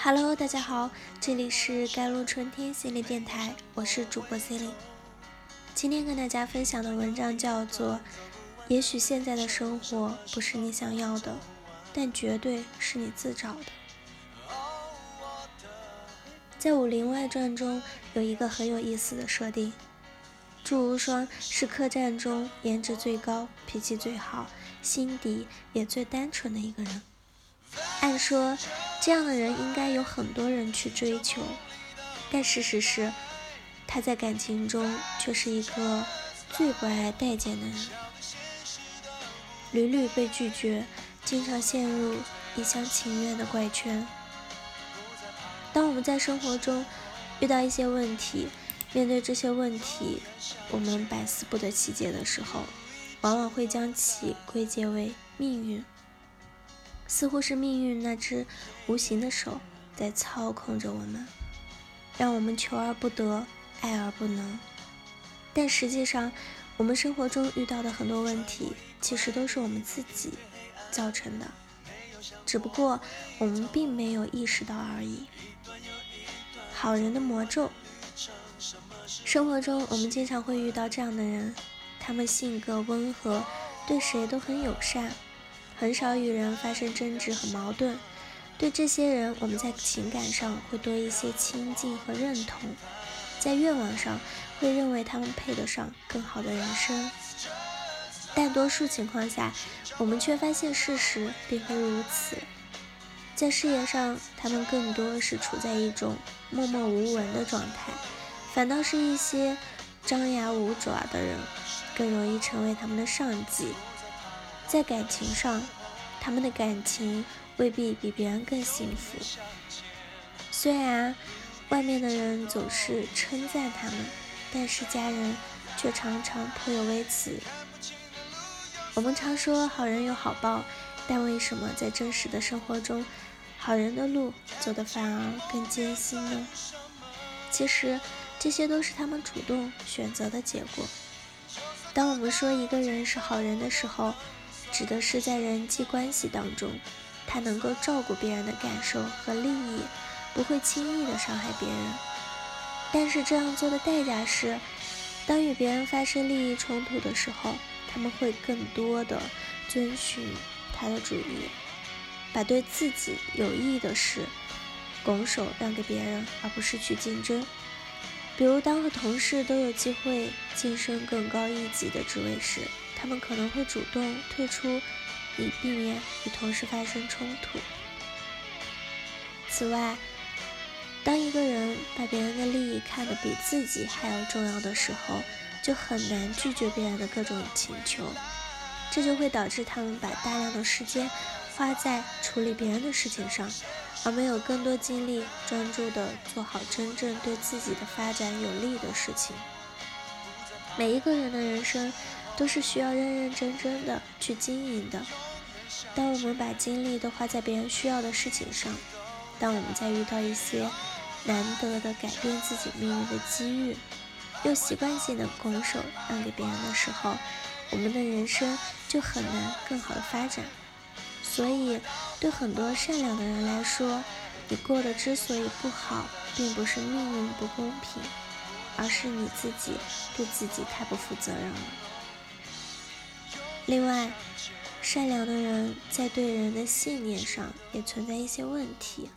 Hello，大家好，这里是甘露春天心理电台，我是主播 c e l i n e 今天跟大家分享的文章叫做《也许现在的生活不是你想要的，但绝对是你自找的》。在《武林外传》中有一个很有意思的设定，祝无双是客栈中颜值最高、脾气最好、心底也最单纯的一个人。按说。这样的人应该有很多人去追求，但事实是，他在感情中却是一个最不爱待见的人，屡屡被拒绝，经常陷入一厢情愿的怪圈。当我们在生活中遇到一些问题，面对这些问题，我们百思不得其解的时候，往往会将其归结为命运。似乎是命运那只无形的手在操控着我们，让我们求而不得，爱而不能。但实际上，我们生活中遇到的很多问题，其实都是我们自己造成的，只不过我们并没有意识到而已。好人的魔咒，生活中我们经常会遇到这样的人，他们性格温和，对谁都很友善。很少与人发生争执和矛盾，对这些人，我们在情感上会多一些亲近和认同，在愿望上会认为他们配得上更好的人生。大多数情况下，我们却发现事实并非如此。在事业上，他们更多是处在一种默默无闻的状态，反倒是一些张牙舞爪的人更容易成为他们的上级。在感情上，他们的感情未必比别人更幸福。虽然外面的人总是称赞他们，但是家人却常常颇有微词。我们常说好人有好报，但为什么在真实的生活中，好人的路走得反而更艰辛呢？其实这些都是他们主动选择的结果。当我们说一个人是好人的时候，指的是在人际关系当中，他能够照顾别人的感受和利益，不会轻易的伤害别人。但是这样做的代价是，当与别人发生利益冲突的时候，他们会更多的遵循他的主意，把对自己有益的事拱手让给别人，而不是去竞争。比如，当和同事都有机会晋升更高一级的职位时，他们可能会主动退出，以避免与同事发生冲突。此外，当一个人把别人的利益看得比自己还要重要的时候，就很难拒绝别人的各种请求，这就会导致他们把大量的时间花在处理别人的事情上，而没有更多精力专注地做好真正对自己的发展有利的事情。每一个人的人生。都是需要认认真真的去经营的。当我们把精力都花在别人需要的事情上，当我们在遇到一些难得的改变自己命运的机遇，又习惯性的拱手让给别人的时候，我们的人生就很难更好的发展。所以，对很多善良的人来说，你过得之所以不好，并不是命运不公平，而是你自己对自己太不负责任了。另外，善良的人在对人的信念上也存在一些问题。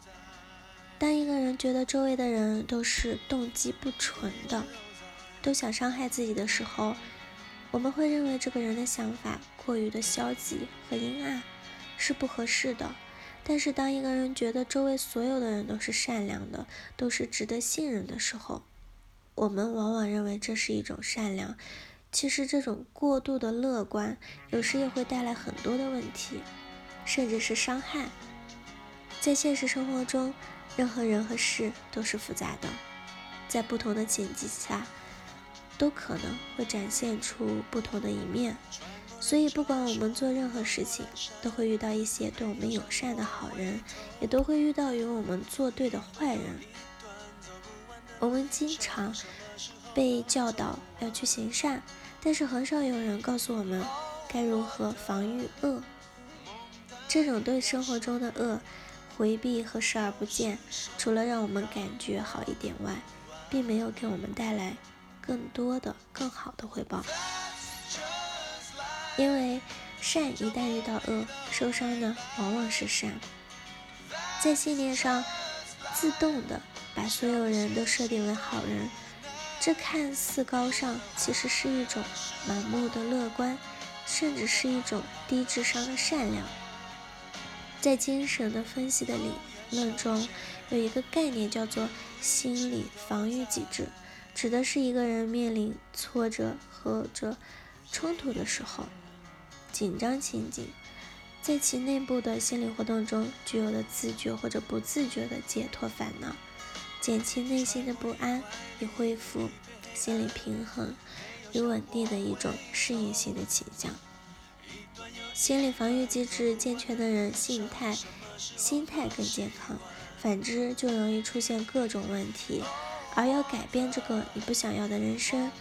当一个人觉得周围的人都是动机不纯的，都想伤害自己的时候，我们会认为这个人的想法过于的消极和阴暗，是不合适的。但是，当一个人觉得周围所有的人都是善良的，都是值得信任的时候，我们往往认为这是一种善良。其实，这种过度的乐观，有时也会带来很多的问题，甚至是伤害。在现实生活中，任何人和事都是复杂的，在不同的情境下，都可能会展现出不同的一面。所以，不管我们做任何事情，都会遇到一些对我们友善的好人，也都会遇到与我们作对的坏人。我们经常被教导要去行善。但是很少有人告诉我们该如何防御恶。这种对生活中的恶回避和视而不见，除了让我们感觉好一点外，并没有给我们带来更多的、更好的回报。因为善一旦遇到恶，受伤的往往是善。在信念上，自动的把所有人都设定为好人，这看似高尚，其实是一种盲目的乐观，甚至是一种低智商的善良。在精神的分析的理论中，有一个概念叫做心理防御机制，指的是一个人面临挫折或者冲突的时候，紧张情景。在其内部的心理活动中具有的自觉或者不自觉的解脱烦恼、减轻内心的不安，以恢复心理平衡与稳定的一种适应性的倾向。心理防御机制健全的人，心态心态更健康；反之，就容易出现各种问题。而要改变这个你不想要的人生，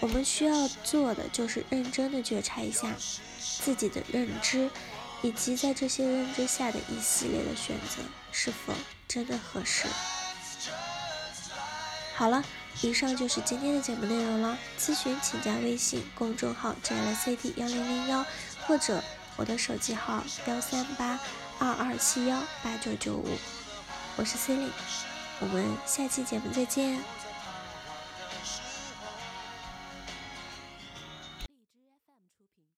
我们需要做的就是认真的觉察一下自己的认知。以及在这些认知下的一系列的选择是否真的合适？好了，以上就是今天的节目内容了。咨询请加微信公众号 jlcd 幺零零幺，或者我的手机号幺三八二二七幺八九九五。我是 c e l i n e 我们下期节目再见。